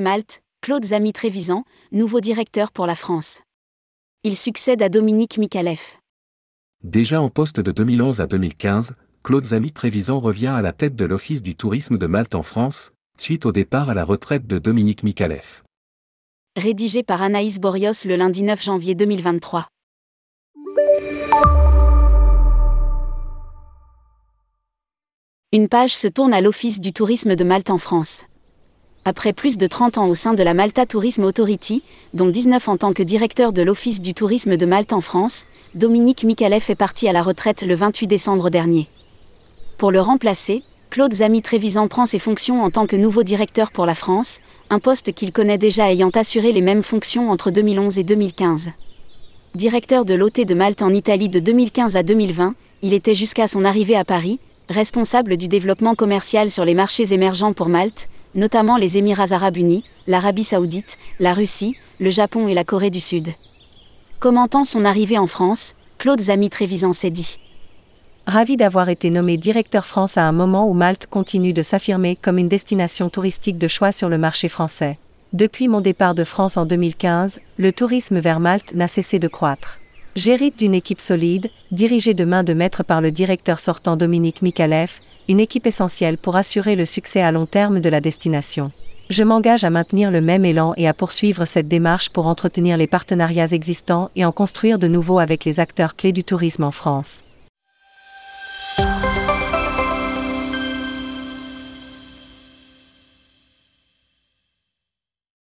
Malte, Claude Zamy Trévisan, nouveau directeur pour la France. Il succède à Dominique Mikalev. Déjà en poste de 2011 à 2015, Claude Zamy Trévisan revient à la tête de l'Office du tourisme de Malte en France, suite au départ à la retraite de Dominique Mikalev. Rédigé par Anaïs Borios le lundi 9 janvier 2023. Une page se tourne à l'Office du tourisme de Malte en France. Après plus de 30 ans au sein de la Malta Tourism Authority, dont 19 en tant que directeur de l'Office du tourisme de Malte en France, Dominique Mikalev est parti à la retraite le 28 décembre dernier. Pour le remplacer, Claude Zamy Trévisan prend ses fonctions en tant que nouveau directeur pour la France, un poste qu'il connaît déjà ayant assuré les mêmes fonctions entre 2011 et 2015. Directeur de l'OT de Malte en Italie de 2015 à 2020, il était jusqu'à son arrivée à Paris, responsable du développement commercial sur les marchés émergents pour Malte, notamment les Émirats arabes unis, l'Arabie saoudite, la Russie, le Japon et la Corée du Sud. Commentant son arrivée en France, Claude Zamy Trévisan s'est dit Ravi d'avoir été nommé directeur France à un moment où Malte continue de s'affirmer comme une destination touristique de choix sur le marché français. Depuis mon départ de France en 2015, le tourisme vers Malte n'a cessé de croître. J'hérite d'une équipe solide, dirigée de main de maître par le directeur sortant Dominique Mikalev, une équipe essentielle pour assurer le succès à long terme de la destination. Je m'engage à maintenir le même élan et à poursuivre cette démarche pour entretenir les partenariats existants et en construire de nouveaux avec les acteurs clés du tourisme en France.